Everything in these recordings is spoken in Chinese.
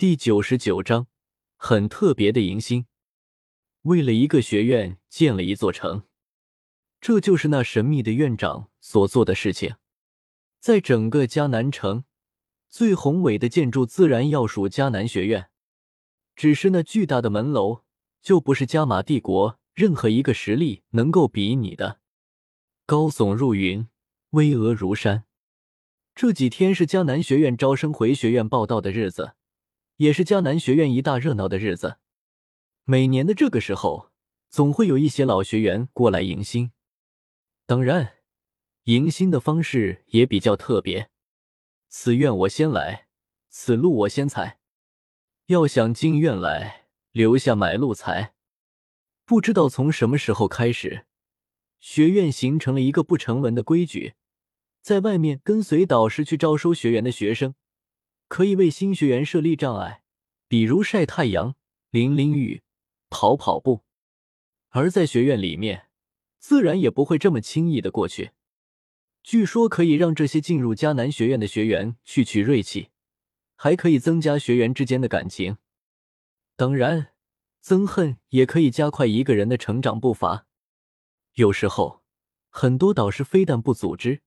第九十九章，很特别的迎新。为了一个学院建了一座城，这就是那神秘的院长所做的事情。在整个迦南城，最宏伟的建筑自然要数迦南学院。只是那巨大的门楼，就不是加玛帝国任何一个实力能够比拟的。高耸入云，巍峨如山。这几天是迦南学院招生回学院报道的日子，也是迦南学院一大热闹的日子。每年的这个时候，总会有一些老学员过来迎新。当然，迎新的方式也比较特别。此院我先来，此路我先踩。要想进院来，留下买路财。不知道从什么时候开始。学院形成了一个不成文的规矩，在外面跟随导师去招收学员的学生，可以为新学员设立障碍，比如晒太阳、淋淋雨、跑跑步；而在学院里面，自然也不会这么轻易的过去。据说可以让这些进入迦南学院的学员去取锐气，还可以增加学员之间的感情。当然，憎恨也可以加快一个人的成长步伐。有时候，很多导师非但不组织，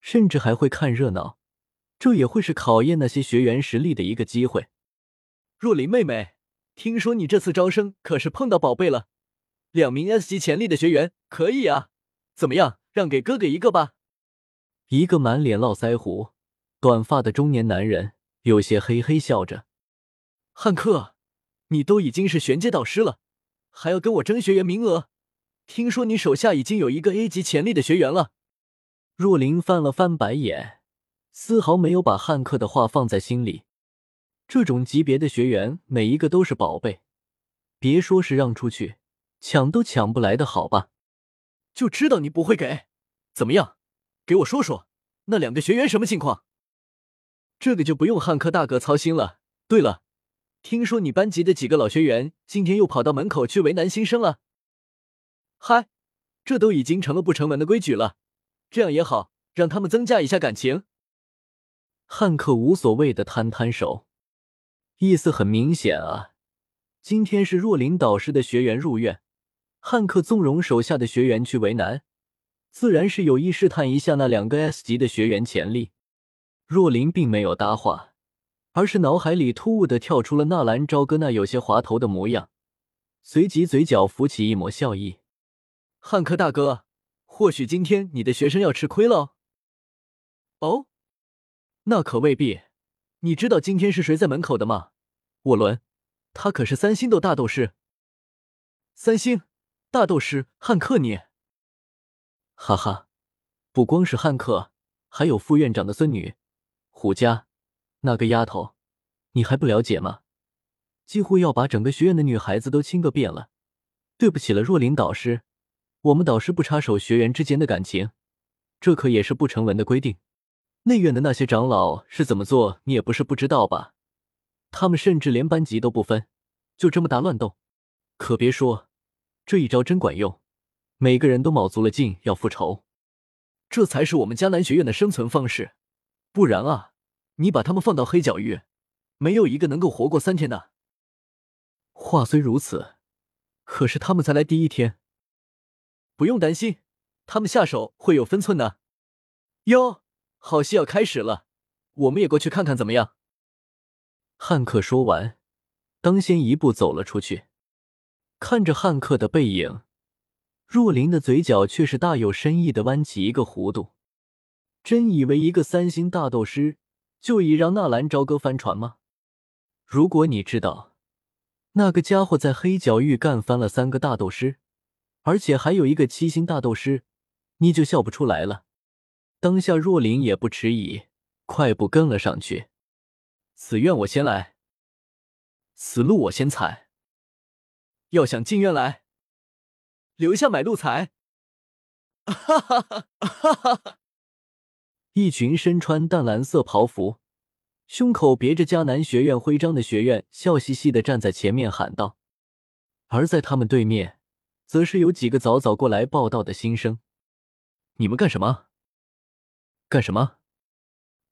甚至还会看热闹，这也会是考验那些学员实力的一个机会。若琳妹妹，听说你这次招生可是碰到宝贝了，两名 S 级潜力的学员，可以啊？怎么样，让给哥哥一个吧？一个满脸络腮胡、短发的中年男人有些嘿嘿笑着：“汉克，你都已经是玄阶导师了，还要跟我争学员名额？”听说你手下已经有一个 A 级潜力的学员了。若琳翻了翻白眼，丝毫没有把汉克的话放在心里。这种级别的学员，每一个都是宝贝，别说是让出去，抢都抢不来的，好吧？就知道你不会给。怎么样？给我说说那两个学员什么情况？这个就不用汉克大哥操心了。对了，听说你班级的几个老学员今天又跑到门口去为难新生了。嗨，这都已经成了不成文的规矩了，这样也好，让他们增加一下感情。汉克无所谓的摊摊手，意思很明显啊。今天是若琳导师的学员入院，汉克纵容手下的学员去为难，自然是有意试探一下那两个 S 级的学员潜力。若琳并没有搭话，而是脑海里突兀的跳出了纳兰朝歌那有些滑头的模样，随即嘴角浮起一抹笑意。汉克大哥，或许今天你的学生要吃亏了。哦，那可未必。你知道今天是谁在门口的吗？沃伦，他可是三星斗大斗师。三星大斗师汉克，你，哈哈，不光是汉克，还有副院长的孙女虎家那个丫头，你还不了解吗？几乎要把整个学院的女孩子都亲个遍了。对不起了，若琳导师。我们导师不插手学员之间的感情，这可也是不成文的规定。内院的那些长老是怎么做，你也不是不知道吧？他们甚至连班级都不分，就这么大乱斗。可别说，这一招真管用，每个人都卯足了劲要复仇。这才是我们迦南学院的生存方式，不然啊，你把他们放到黑角域，没有一个能够活过三天的。话虽如此，可是他们才来第一天。不用担心，他们下手会有分寸的。哟，好戏要开始了，我们也过去看看怎么样？汉克说完，当先一步走了出去。看着汉克的背影，若琳的嘴角却是大有深意的弯起一个弧度。真以为一个三星大斗师就已让纳兰朝歌翻船吗？如果你知道那个家伙在黑角域干翻了三个大斗师。而且还有一个七星大斗师，你就笑不出来了。当下若琳也不迟疑，快步跟了上去。此院我先来，此路我先踩。要想进院来，留下买路财。哈哈哈哈哈哈！一群身穿淡蓝色袍服、胸口别着迦南学院徽章的学院，笑嘻嘻的站在前面喊道。而在他们对面。则是有几个早早过来报道的新生，你们干什么？干什么？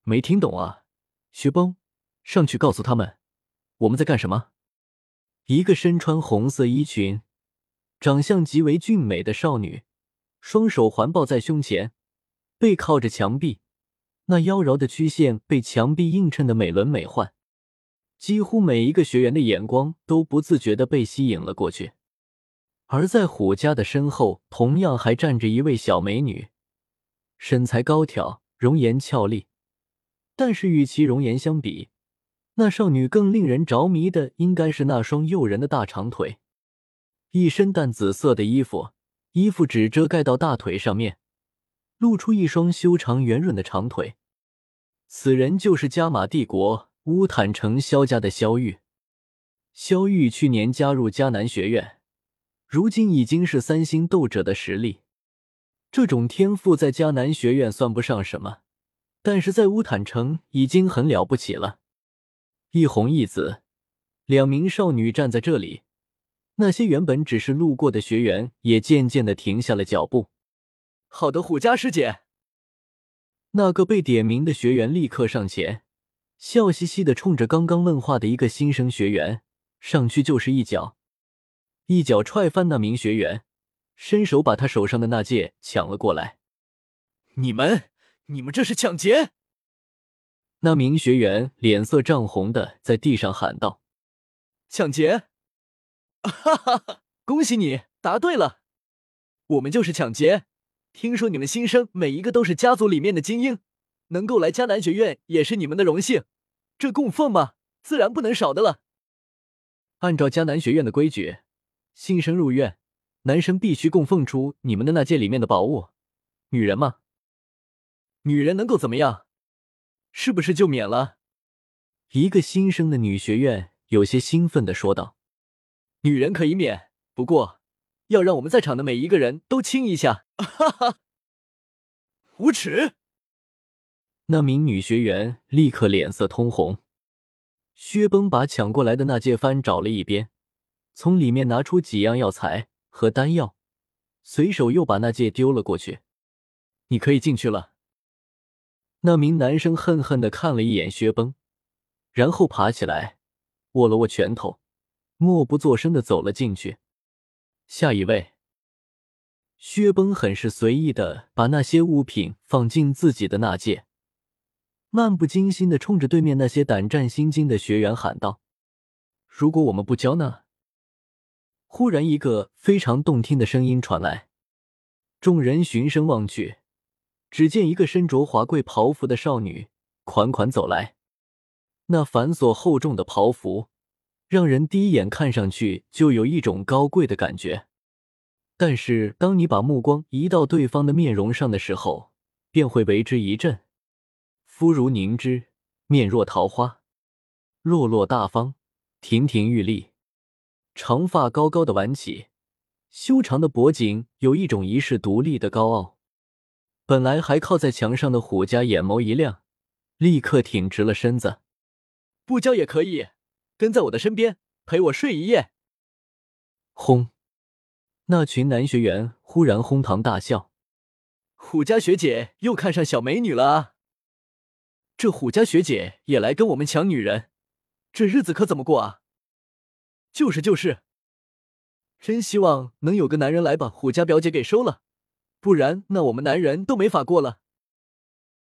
没听懂啊！薛崩，上去告诉他们，我们在干什么？一个身穿红色衣裙、长相极为俊美的少女，双手环抱在胸前，背靠着墙壁，那妖娆的曲线被墙壁映衬的美轮美奂，几乎每一个学员的眼光都不自觉的被吸引了过去。而在虎家的身后，同样还站着一位小美女，身材高挑，容颜俏丽，但是与其容颜相比，那少女更令人着迷的，应该是那双诱人的大长腿。一身淡紫色的衣服，衣服只遮盖到大腿上面，露出一双修长圆润的长腿。此人就是加玛帝国乌坦城萧家的萧玉。萧玉去年加入迦南学院，如今已经是三星斗者的实力。这种天赋在迦南学院算不上什么，但是在乌坦城已经很了不起了。一红一紫，两名少女站在这里，那些原本只是路过的学员也渐渐的停下了脚步。好的，虎家师姐。那个被点名的学员立刻上前，笑嘻嘻的冲着刚刚问话的一个新生学员上去就是一脚，一脚踹翻那名学员，伸手把他手上的那戒抢了过来。你们，你们这是抢劫！那名学员脸色涨红的在地上喊道：“抢劫！哈哈哈！恭喜你答对了，我们就是抢劫。听说你们新生每一个都是家族里面的精英，能够来迦南学院也是你们的荣幸。这供奉嘛，自然不能少的了。按照迦南学院的规矩，新生入院，男生必须供奉出你们的那戒里面的宝物。女人嘛，女人能够怎么样？”是不是就免了？一个新生的女学院有些兴奋的说道：“女人可以免，不过要让我们在场的每一个人都亲一下。”哈哈，无耻！那名女学员立刻脸色通红。薛崩把抢过来的那戒翻找了一边，从里面拿出几样药材和丹药，随手又把那戒丢了过去。你可以进去了。那名男生恨恨的看了一眼薛崩，然后爬起来，握了握拳头，默不作声的走了进去。下一位，薛崩很是随意的把那些物品放进自己的纳戒，漫不经心的冲着对面那些胆战心惊的学员喊道：“如果我们不交呢？”忽然，一个非常动听的声音传来，众人循声望去。只见一个身着华贵袍服的少女款款走来，那繁琐厚重的袍服让人第一眼看上去就有一种高贵的感觉。但是当你把目光移到对方的面容上的时候，便会为之一震。肤如凝脂，面若桃花，落落大方，亭亭玉立，长发高高的挽起，修长的脖颈有一种遗世独立的高傲。本来还靠在墙上的虎家眼眸一亮，立刻挺直了身子。不交也可以，跟在我的身边陪我睡一夜。轰！那群男学员忽然哄堂大笑。虎家学姐又看上小美女了啊！这虎家学姐也来跟我们抢女人，这日子可怎么过啊？就是就是，真希望能有个男人来把虎家表姐给收了。不然，那我们男人都没法过了。